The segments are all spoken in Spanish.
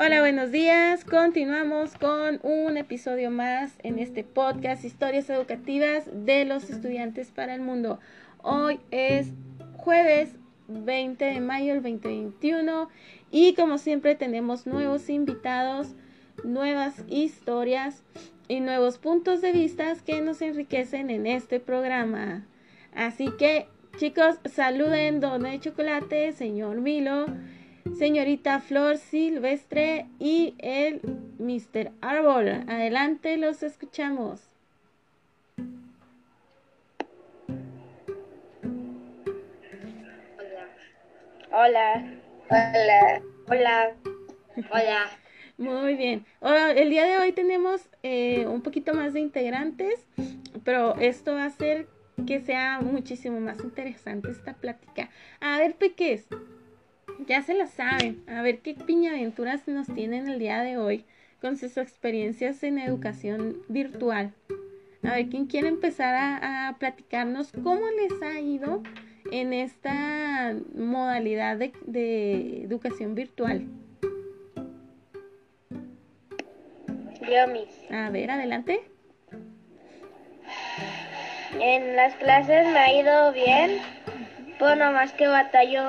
Hola, buenos días. Continuamos con un episodio más en este podcast Historias Educativas de los Estudiantes para el Mundo. Hoy es jueves 20 de mayo del 2021 y como siempre tenemos nuevos invitados, nuevas historias y nuevos puntos de vista que nos enriquecen en este programa. Así que chicos, saluden Don de Chocolate, señor Milo señorita Flor Silvestre y el Mr. Árbol. Adelante, los escuchamos. Hola. Hola. Hola. Hola. Muy bien. el día de hoy tenemos eh, un poquito más de integrantes, pero esto va a hacer que sea muchísimo más interesante esta plática. A ver, Peques, ya se la saben. A ver qué piñaventuras nos tienen el día de hoy con sus experiencias en educación virtual. A ver, ¿quién quiere empezar a, platicarnos cómo les ha ido en esta modalidad de, de educación virtual? Yo, A ver, adelante. En las clases me ha ido bien, pues más que batallo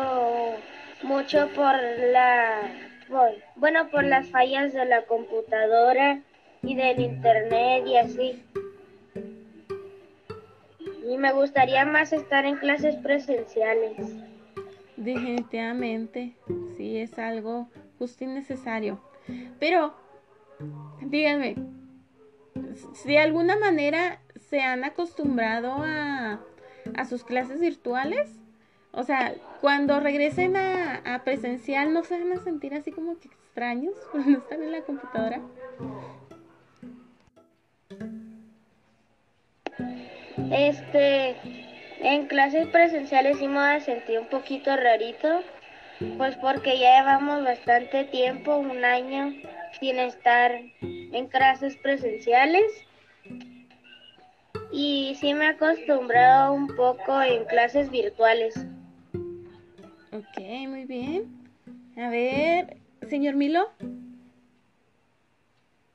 mucho por la bueno por las fallas de la computadora y del internet y así. Y me gustaría más estar en clases presenciales. Definitivamente sí es algo justo y necesario. Pero díganme si de alguna manera se han acostumbrado a, a sus clases virtuales o sea, cuando regresen a, presencial, ¿no se van a sentir así como que extraños cuando están en la computadora? Este, en clases presenciales sí me voy a sentir un poquito rarito, pues porque ya llevamos bastante tiempo, un año, sin estar en clases presenciales. Y sí me he acostumbrado un poco en clases virtuales. Ok, muy bien. A ver, señor Milo.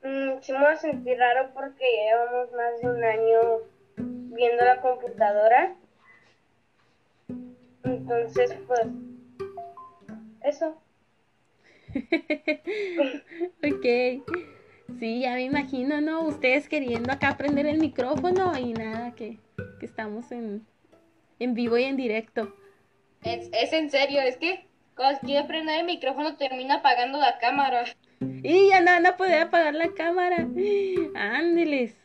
Mm, sí me voy a sentir raro porque llevamos más de un año viendo la computadora. Entonces, pues, eso. ok. Sí, ya me imagino, ¿no? Ustedes queriendo acá aprender el micrófono y nada, que, que estamos en, en vivo y en directo. Es, es en serio, es que cuando quiere prender el micrófono termina apagando la cámara. Y ya no, no puede apagar la cámara. Ándeles.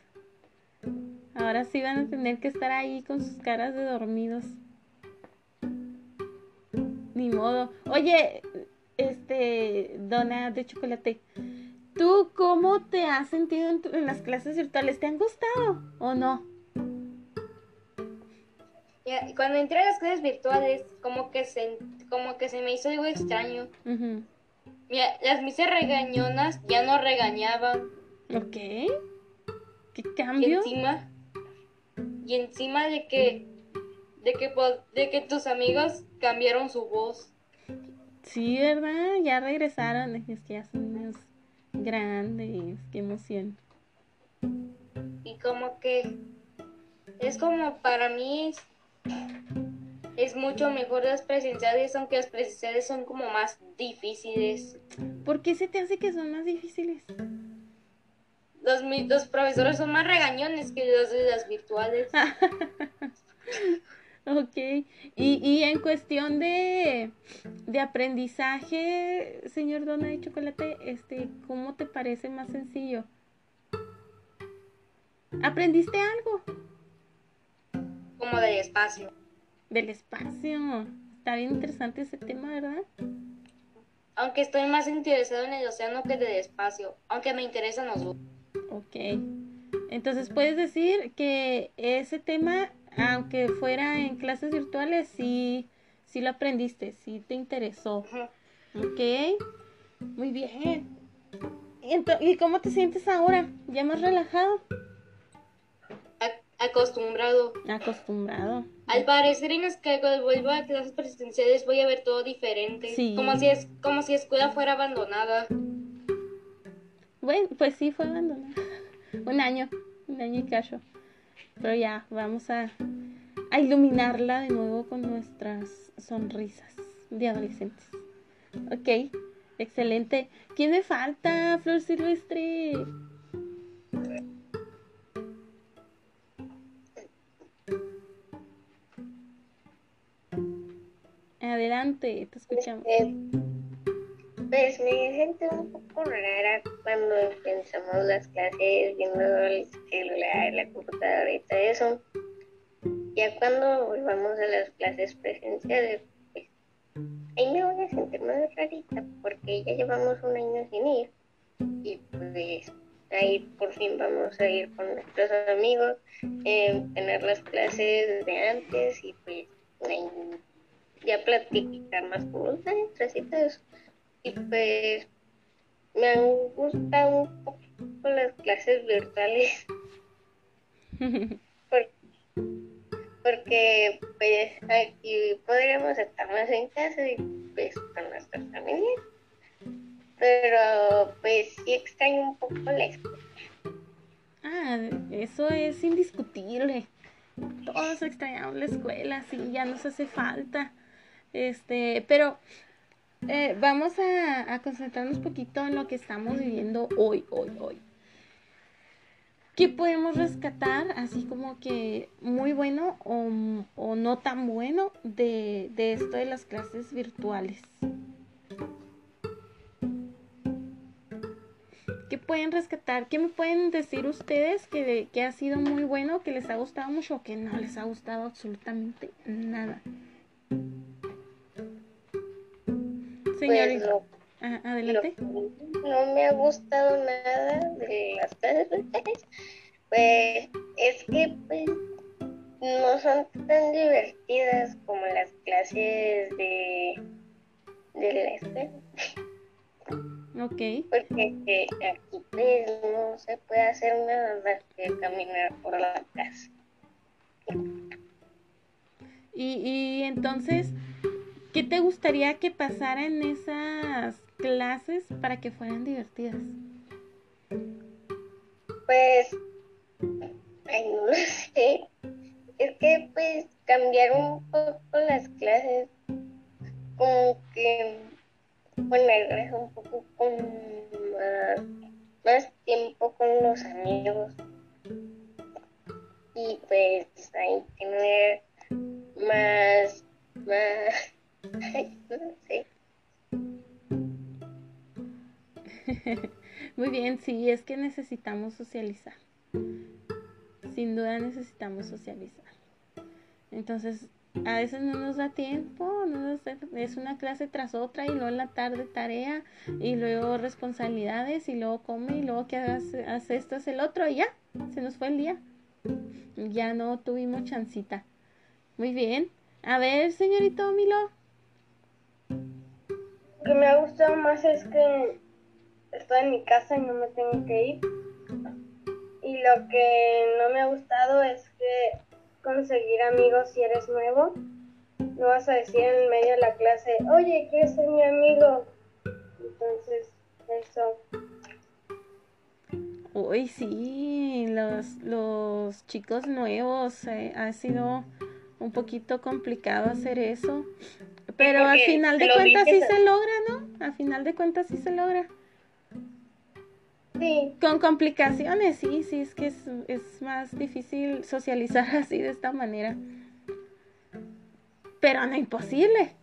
Ahora sí van a tener que estar ahí con sus caras de dormidos. Ni modo. Oye, este, dona de chocolate. ¿Tú cómo te has sentido en, en las clases virtuales? ¿Te han gustado o no? Cuando entré a las clases virtuales, como que se, como que se me hizo algo extraño. Mira, las misas regañonas ya no regañaban. Ok. ¿Qué cambio? Y encima, y encima de que, de que, de que tus amigos cambiaron su voz. Sí, ¿verdad? Ya regresaron. Es que ya son más grandes. Qué emoción. Y como que es como para mí es mucho mejor las presenciales, aunque las presenciales son como más difíciles. ¿Por qué se te hace que son más difíciles? Los, los profesores son más regañones que los de las virtuales. ok. Y, y en cuestión de, de aprendizaje, señor Dona de Chocolate, este, ¿cómo te parece más sencillo? ¿Aprendiste algo? Como del espacio. Del espacio. Está bien interesante ese tema, ¿verdad? Aunque estoy más interesado en el océano que del espacio, aunque me interesan los dos. Ok. Entonces puedes decir que ese tema, aunque fuera en clases virtuales, sí, sí lo aprendiste, sí te interesó. Ok. Muy bien. ¿Y cómo te sientes ahora? ¿Ya más relajado? Acostumbrado. Acostumbrado. Al parecer en las que vuelva a clases presenciales voy a ver todo diferente. Como si es como si escuela fuera abandonada. Bueno, pues sí, fue abandonada. un año, un año y cacho. Pero ya, vamos a, a iluminarla de nuevo con nuestras sonrisas de adolescentes. Ok, excelente. ¿Quién me falta, Flor Silvestre? Adelante, te escuchamos. Este, pues me siento un poco rara cuando empezamos las clases viendo el celular, la computadora y todo eso. Ya cuando volvamos a las clases presenciales, pues ahí me voy a sentir más rarita porque ya llevamos un año sin ir. Y pues ahí por fin vamos a ir con nuestros amigos, eh, tener las clases de antes y pues ya platicar más con y todo eso. Y pues me han gustado un poco las clases virtuales. porque, pues aquí podríamos estar más en casa y pues con nuestras familias. Pero pues sí extraño un poco la escuela. Ah, eso es indiscutible. Todos extrañamos la escuela, sí, ya nos hace falta. Este, pero eh, vamos a, concentrarnos un poquito en lo que estamos viviendo hoy, hoy, hoy. ¿Qué podemos rescatar, así como que muy bueno o, no tan bueno, de, esto de las clases virtuales? ¿Qué pueden rescatar? ¿Qué me pueden decir ustedes que, que ha sido muy bueno, que les ha gustado mucho o que no les ha gustado absolutamente nada? Señorita. Pues adelante. no me ha gustado nada de las clases pues es que pues no son tan divertidas como las clases de, de la escuela. Ok. Porque eh, aquí pues, no se puede hacer nada más que caminar por la casa. Y, y entonces, ¿Qué te gustaría que pasara en esas clases para que fueran divertidas? Pues, ay, no lo sé. Es que, pues, cambiar un socializar. Sin duda necesitamos socializar. Entonces, a veces no nos da tiempo, no es una clase tras otra y luego en la tarde tarea y luego responsabilidades y luego come y luego que hagas, hace esto, es el otro y ya, se nos fue el día. Ya no tuvimos chancita. Muy bien. A ver, señorito Milo. Lo que me ha gustado más es que estoy en mi casa y no me tengo que ir. Y lo que no me ha gustado es que conseguir amigos si eres nuevo. No vas a decir en medio de la clase, oye, ¿quieres ser mi amigo? Entonces, eso. Uy, sí, los, los chicos nuevos eh, ha sido un poquito complicado hacer eso. Pero al final de cuentas sí se logra, ¿no? Al final de cuentas sí se logra. Con complicaciones, sí, sí, es que es, es más difícil socializar así de esta manera. Pero no imposible.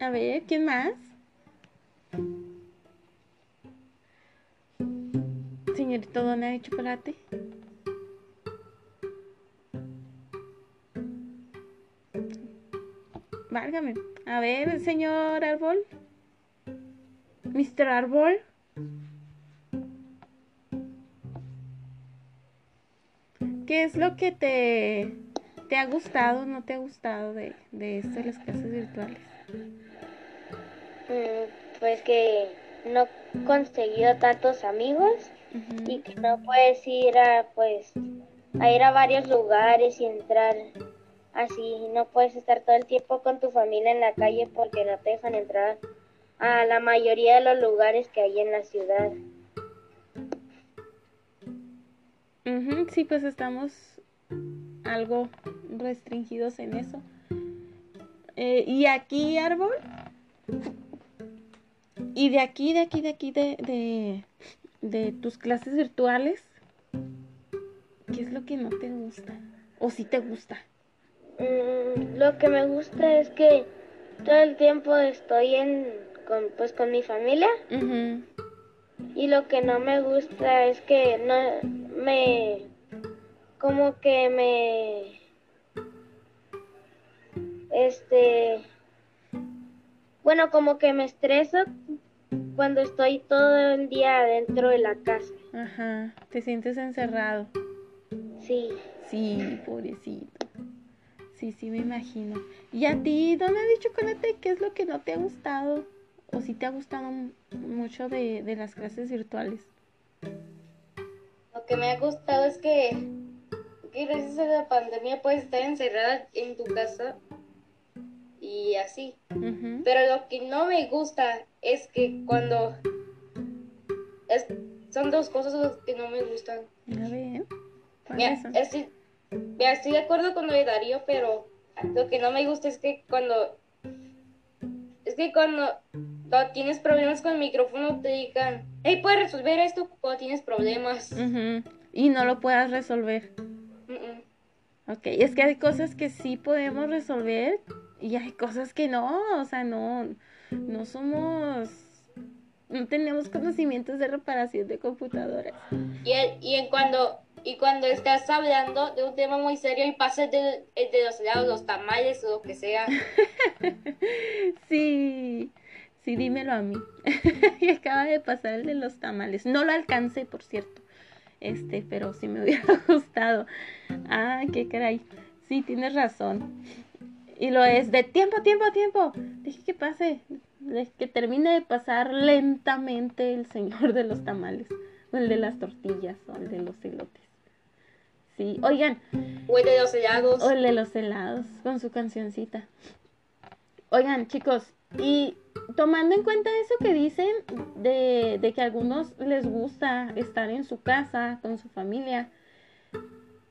A ver, ¿quién más? Señorito Dona de Chocolate. Válgame. A ver, señor Árbol. Mr. Árbol. ¿Qué es lo que te, te ha gustado o no te ha gustado de, de esto de las clases virtuales? Mm, pues que no he conseguido tantos amigos y que no puedes ir a pues a ir a varios lugares y entrar así no puedes estar todo el tiempo con tu familia en la calle porque no te dejan entrar a la mayoría de los lugares que hay en la ciudad. Sí, pues estamos algo restringidos en eso. Eh, y aquí, árbol. Y de aquí, de aquí, de aquí, de, de, de tus clases virtuales, ¿qué es lo que no te gusta? ¿O si te gusta? Mm, lo que me gusta es que todo el tiempo estoy en con, pues con mi familia y lo que no me gusta es que no me como que me este bueno como que me estreso cuando estoy todo el día dentro de la casa Ajá, te sientes encerrado. sí Sí, pobrecito. Sí, sí, me imagino. ¿Y a ti, dónde de chocolate, qué es lo que no te ha gustado? ¿O si te ha gustado mucho de, de las clases virtuales? Lo que me ha gustado es que, que gracias a la pandemia puedes estar encerrada en tu casa y así. Pero lo que no me gusta es que cuando... Es, son dos cosas que no me gustan. A ver, Mira, estoy, mira, estoy de acuerdo con lo de Darío, pero lo que no me gusta es que cuando... Es que cuando, cuando tienes problemas con el micrófono te digan, hey, puedes resolver esto cuando tienes problemas. Ujú. Y no lo puedas resolver. Mm. Ok, es que hay cosas que sí podemos resolver y hay cosas que no, o sea, no, no somos, no tenemos conocimientos de reparación de computadoras. Y, el- y en cuando y cuando estás hablando de un tema muy serio y pasas de, de los lados, los tamales o lo que sea, Sí, sí, dímelo a mí. y acaba de pasar el de los tamales. No lo alcancé, por cierto. Este, pero sí me hubiera gustado. Ah, qué caray. Sí, tienes razón. Y lo es de tiempo, tiempo, tiempo. Deje que pase. Que termine de pasar lentamente el señor de los tamales. O el de las tortillas. O el de los elotes. Sí, oigan, o el de los helados. o el de los helados con su cancioncita. Oigan, chicos, y tomando en cuenta eso que dicen de, de que a algunos les gusta estar en su casa con su familia,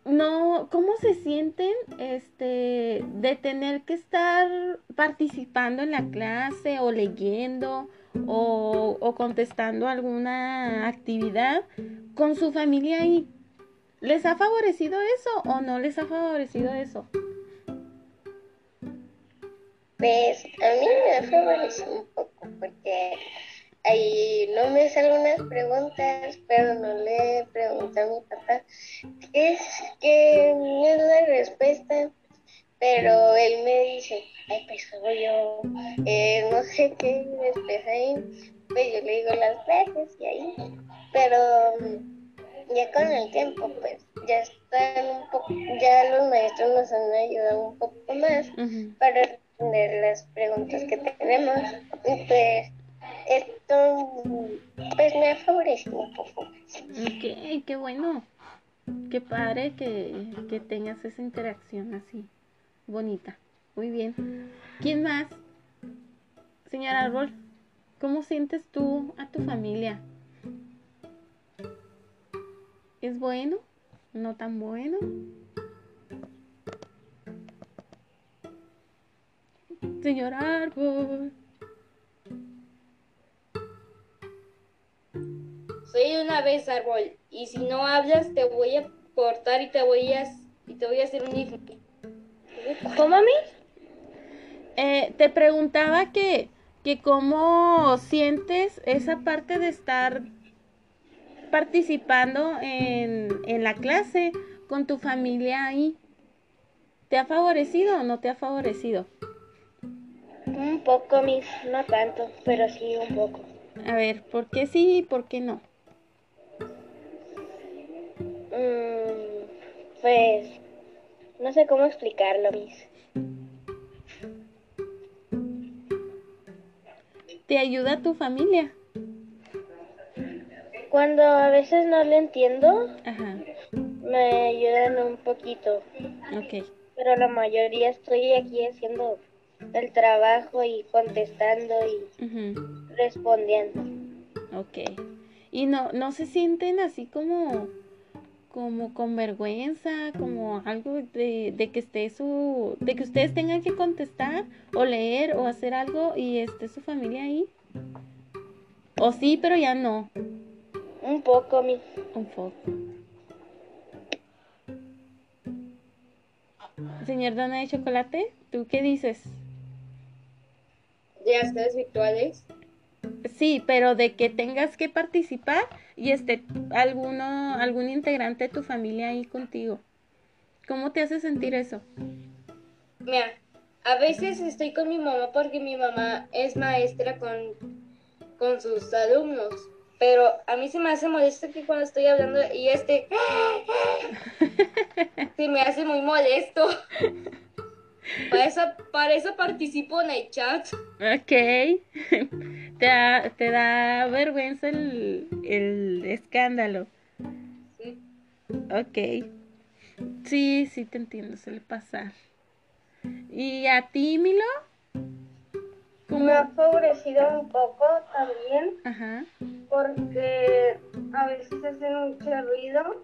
no, ¿cómo se sienten este de tener que estar participando en la clase o leyendo o, o contestando alguna actividad con su familia ahí? ¿Les ha favorecido eso o no les ha favorecido eso? Pues a mí me ha favorecido un poco porque ahí no me hacen algunas preguntas, pero no le pregunté a mi papá qué es, qué es la respuesta, pero él me dice, ay, pues yo, eh, no sé qué, después ahí, pues yo le digo las veces y ahí, pero ya con el tiempo, pues ya están un poco, ya los maestros nos han ayudado un poco más para responder las preguntas que tenemos. Y pues esto pues me ha favorecido un poco. Ok, qué bueno. Qué padre que, que tengas esa interacción así, bonita. Muy bien. ¿Quién más? Señor Árbol, ¿cómo sientes tú a tu familia? ¿Es bueno? ¿No tan bueno? Señor Árbol. Soy una vez árbol y si no hablas te voy a cortar y te voy a y te voy a hacer un hijo. ¿Cómo, mami? Eh, te preguntaba que, que cómo sientes esa parte de estar participando en, en la clase con tu familia ahí. ¿Te ha favorecido o no te ha favorecido? Un poco, mis, no tanto, pero sí un poco. A ver, ¿por qué sí y por qué no? Mm, pues no sé cómo explicarlo, mis. ¿Te ayuda tu familia? Cuando a veces no le entiendo, Ajá, me ayudan un poquito. ok. pero la mayoría estoy aquí haciendo el trabajo y contestando y Ujú, respondiendo. Ok. Y no, no se sienten así como, como con vergüenza, como algo de, de que esté su, de que ustedes tengan que contestar o leer o hacer algo y esté su familia ahí. O sí, pero ya no. Un poco, mi. Un poco. Señor Dona de Chocolate, ¿tú qué dices? De clases virtuales. Sí, pero de que tengas que participar y esté alguno, algún integrante de tu familia ahí contigo. ¿Cómo te hace sentir eso? Mira, a veces estoy con mi mamá porque mi mamá es maestra con, con sus alumnos. Pero a mí se me hace molesto que cuando estoy hablando y este... Se me hace muy molesto. Para eso, para eso participo en el chat. Ok. te, da, te da vergüenza el, el escándalo. Sí. Ok. Sí, sí te entiendo, suele pasar. ¿Y a ti, Milo? Me ha favorecido un poco también Ajá. porque a veces hacen mucho ruido,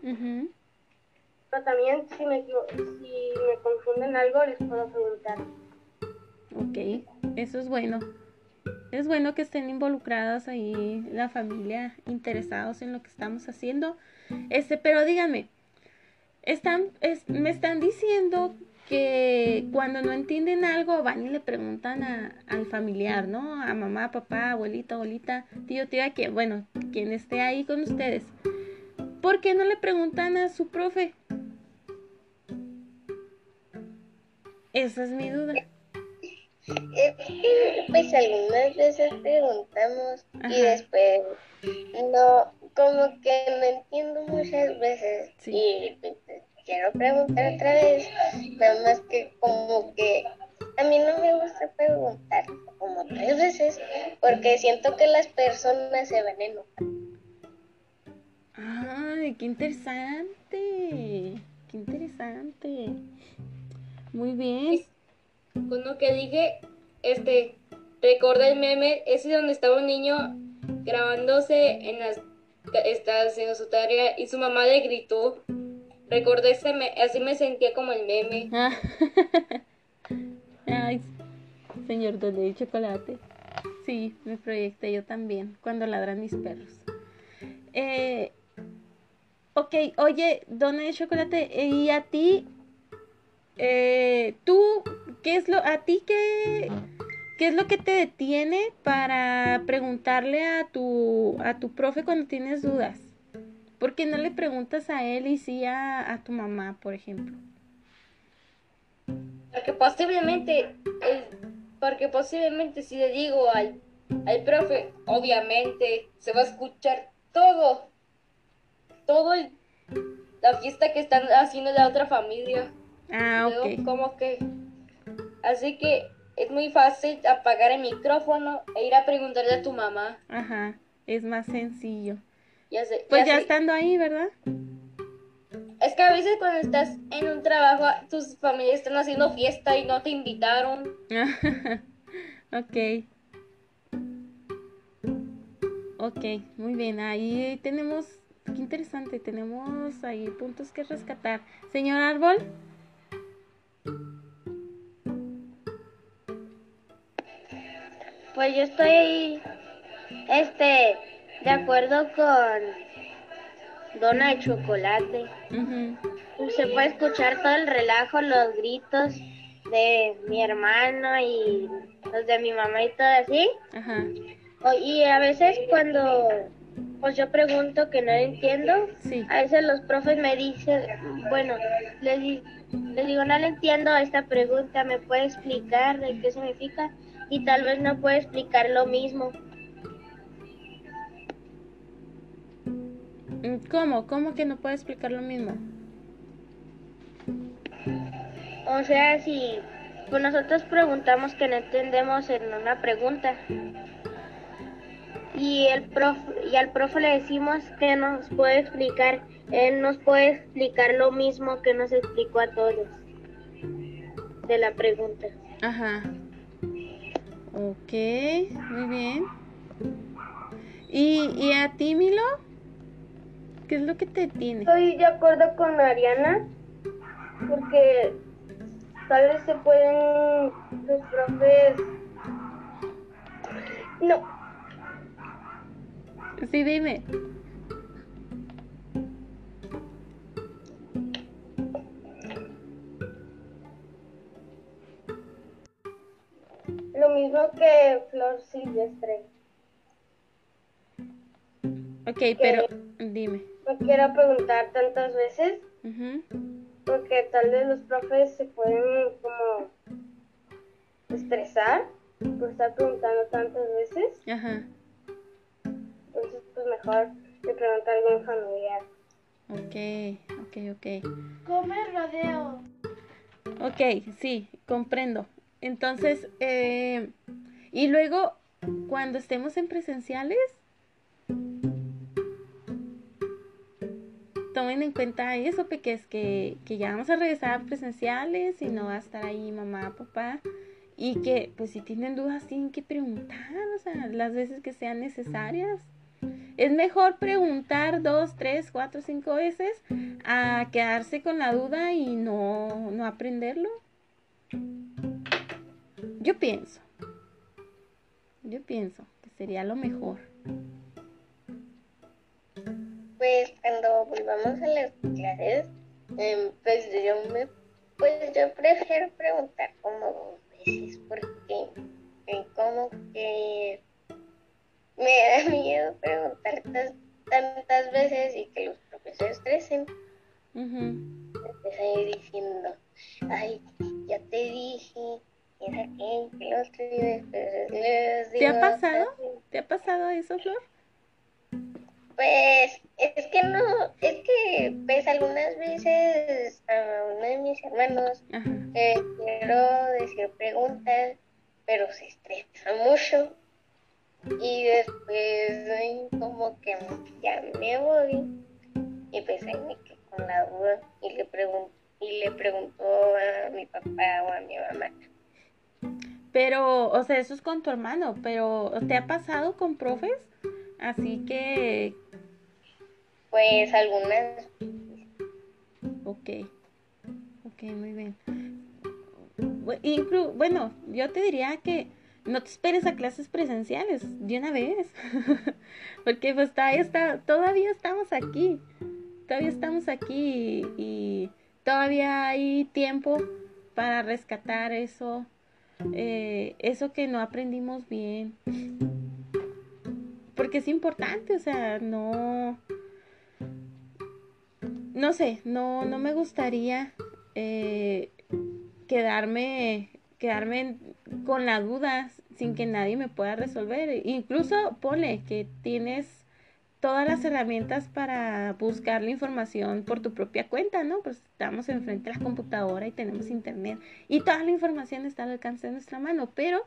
pero también si me, si me confunden algo les puedo preguntar. Ok, eso es bueno. Es bueno que estén involucradas ahí la familia, interesados en lo que estamos haciendo. Este, pero díganme, están, es- me están diciendo que cuando no entienden algo van y le preguntan a- al familiar, ¿no? A mamá, papá, abuelita, abuelita, tío, tía, que bueno, quien esté ahí con ustedes. ¿Por qué no le preguntan a su profe? Esa es mi duda. Que, pues algunas veces preguntamos Ajá. y después no, como que no entiendo muchas veces Sí. y pues, quiero preguntar otra vez, nada más que como que a mí no me gusta preguntar como tres veces porque siento que las personas se van a enojar. Ay, qué interesante. Qué interesante. Muy bien. Con lo que dije, este, recuerda el meme, ese donde estaba un niño grabándose en las, está haciendo su tarea y su mamá le gritó. Recordé ese me- así me sentía como el meme. Ah. Ay, señor Dole de chocolate. Sí, me proyecté yo también cuando ladran mis perros. Eh, ok, oye, Dona de chocolate, ¿y a ti? Eh, ¿Tú qué es lo, a ti qué, qué es lo que te detiene para preguntarle a tu, a tu profe cuando tienes dudas? ¿Por qué no le preguntas a él y sí a, a tu mamá, por ejemplo? Porque posiblemente, el- porque posiblemente si le digo al, al profe, obviamente se va a escuchar todo, todo el- la fiesta que están haciendo la otra familia. Ah, Luego, ok. como que, así que es muy fácil apagar el micrófono e ir a preguntarle a tu mamá. Ajá, es más sencillo. Ya sé, Pues ya estando ahí, ¿verdad? Es que a veces cuando estás en un trabajo, tus familias están haciendo fiesta y no te invitaron. ok. Ok, muy bien. Ahí tenemos, qué interesante, tenemos ahí puntos que rescatar. Señor Árbol. Pues yo estoy, este, de acuerdo con Dona de Chocolate. Se puede escuchar todo el relajo, los gritos de mi hermano y los de mi mamá y todo así. O- Y a veces cuando pues yo pregunto que no entiendo, sí. a veces los profes me dicen, bueno, les, les digo, no le entiendo esta pregunta, ¿me puede explicar de qué significa? Y tal vez no puede explicar lo mismo. ¿Cómo? ¿Cómo que no puede explicar lo mismo? O sea, si pues nosotros preguntamos que no entendemos en una pregunta y el prof y al profe le decimos que nos puede explicar, él nos puede explicar lo mismo que nos explicó a todos. de la pregunta. Ajá. Ok, muy bien. ¿Y, y a ti, Milo? ¿Qué es lo que te tiene? Estoy de acuerdo con Mariana porque tal vez se pueden los profes no Sí, dime. lo mismo que Flor Silvestre Ok, pero dime. Me quiero preguntar tantas veces porque tal vez los profes se pueden como estresar por estar preguntando tantas veces Ajá. entonces pues mejor le pregunto a algún familiar Ok, ok, ok. Come rodeo. Ok, sí, comprendo. Entonces, eh, y luego, cuando estemos en presenciales, tomen en cuenta eso, porque es que, que ya vamos a regresar a presenciales y no va a estar ahí mamá, papá. Y que, pues, si tienen dudas, tienen que preguntar, o sea, las veces que sean necesarias. Es mejor preguntar dos, tres, cuatro, cinco veces a quedarse con la duda y no, no aprenderlo. Yo pienso. Yo pienso que sería lo mejor. Cuando volvamos a las clases, em, pues yo me, pues yo prefiero preguntar como dos veces porque eh, como que me da miedo preguntar tas- tantas veces y que los profesores estresen. A ir diciendo, ay, ya te dije, mira que, que lo otro y después les ¿Te ha digo, pasado? "Ay, ¿Te ha pasado eso, Flor? Pues es que no, es que pues algunas veces a uno de mis hermanos eh, quiero decir preguntas, pero se estresa mucho y después ay, como que ya me voy y pues ahí me quedo con la duda y le pregunto y le pregunto a mi papá o a mi mamá. Pero, o sea, eso es con tu hermano, pero ¿te ha pasado con profes? Así que, Pues algunas ok. Ok, muy bien. Inclu- bueno, yo te diría que no te esperes a clases presenciales de una vez. Porque pues todavía, está, todavía estamos aquí. Todavía estamos aquí y, y todavía hay tiempo para rescatar eso, eh, eso que no aprendimos bien. Porque es importante, o sea, no, no sé, no, no me gustaría eh, quedarme, quedarme con la duda sin que nadie me pueda resolver. Incluso ponle que tienes todas las herramientas para buscar la información por tu propia cuenta, ¿no? Pues estamos enfrente de la computadora y tenemos internet y toda la información está al alcance de nuestra mano, pero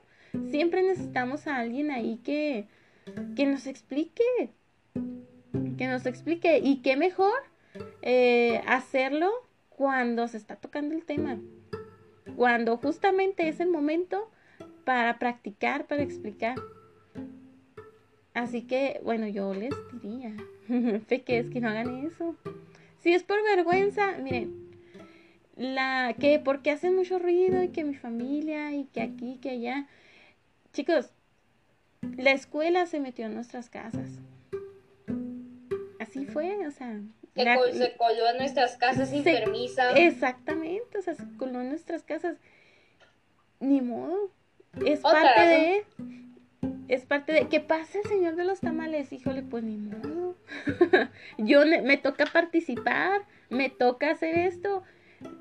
siempre necesitamos a alguien ahí que, que nos explique, que nos explique y qué mejor eh, hacerlo cuando se está tocando el tema, cuando justamente es el momento para practicar, para explicar. Así que, bueno, yo les diría, peques, que no hagan eso. Si es por vergüenza, miren, la que porque hacen mucho ruido y que mi familia y que aquí, que allá. Chicos, la escuela se metió en nuestras casas. Así fue, o sea, Que la- se coló en nuestras casas sin Se- permiso. Exactamente, o sea, se coló en nuestras casas. Ni modo. Es Otra parte razón. de. Es parte de. ¿Qué pasa el señor de los tamales? Híjole, pues ni modo. Yo me toca participar, me toca hacer esto.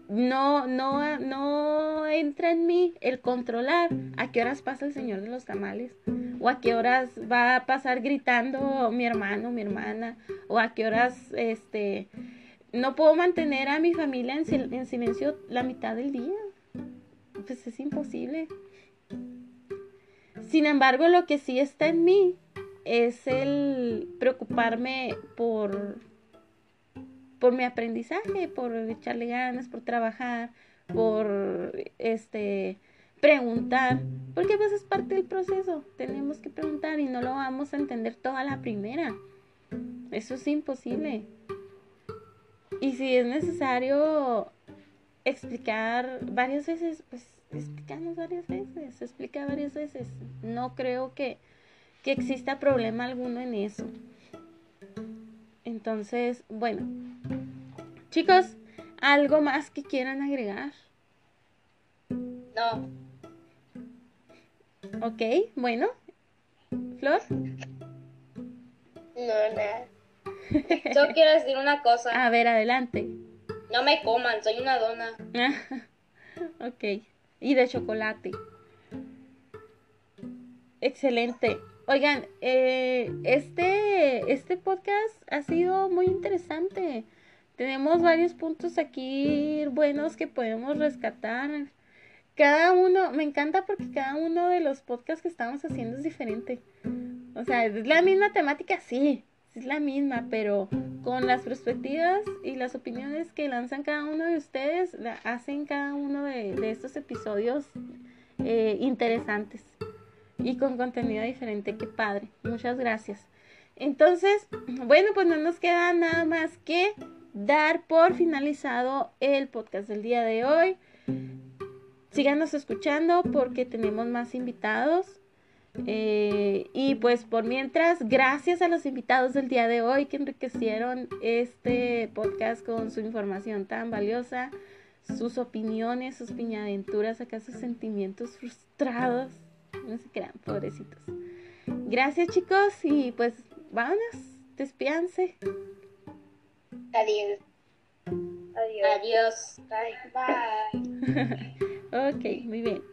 No, no, no entra en mí el controlar a qué horas pasa el señor de los tamales. O a qué horas va a pasar gritando mi hermano, mi hermana. O a qué horas, este, no puedo mantener a mi familia en, en silencio la mitad del día. Pues es imposible. Sin embargo, lo que sí está en mí es el preocuparme por, por mi aprendizaje, por echarle ganas, por trabajar, por este preguntar, porque pues es parte del proceso, tenemos que preguntar y no lo vamos a entender toda la primera. Eso es imposible. Y si es necesario explicar varias veces, pues explicamos varias veces, explica varias veces. No creo que, que exista problema alguno en eso. Entonces, bueno, chicos, ¿algo más que quieran agregar? No. Ok, bueno. Flor. No, nada. Yo quiero decir una cosa. A ver, adelante. No me coman, soy una dona. ok. Y de chocolate. Excelente. Oigan, eh, este, este podcast ha sido muy interesante. Tenemos varios puntos aquí buenos que podemos rescatar. Cada uno, me encanta porque cada uno de los podcasts que estamos haciendo es diferente. O sea, es la misma temática, sí, es la misma, pero con las perspectivas y las opiniones que lanzan cada uno de ustedes, hacen cada uno de, estos episodios eh, interesantes y con contenido diferente. Qué padre. Muchas gracias. Entonces, bueno, pues no nos queda nada más que dar por finalizado el podcast del día de hoy. Síganos escuchando porque tenemos más invitados. Eh, y pues por mientras, gracias a los invitados del día de hoy que enriquecieron este podcast con su información tan valiosa, sus opiniones, sus piñaventuras, acá sus sentimientos frustrados. No se crean, pobrecitos. Gracias chicos y pues vámonos, despíanse. Adiós. Adiós. Adiós. Bye. Bye. ok, muy bien.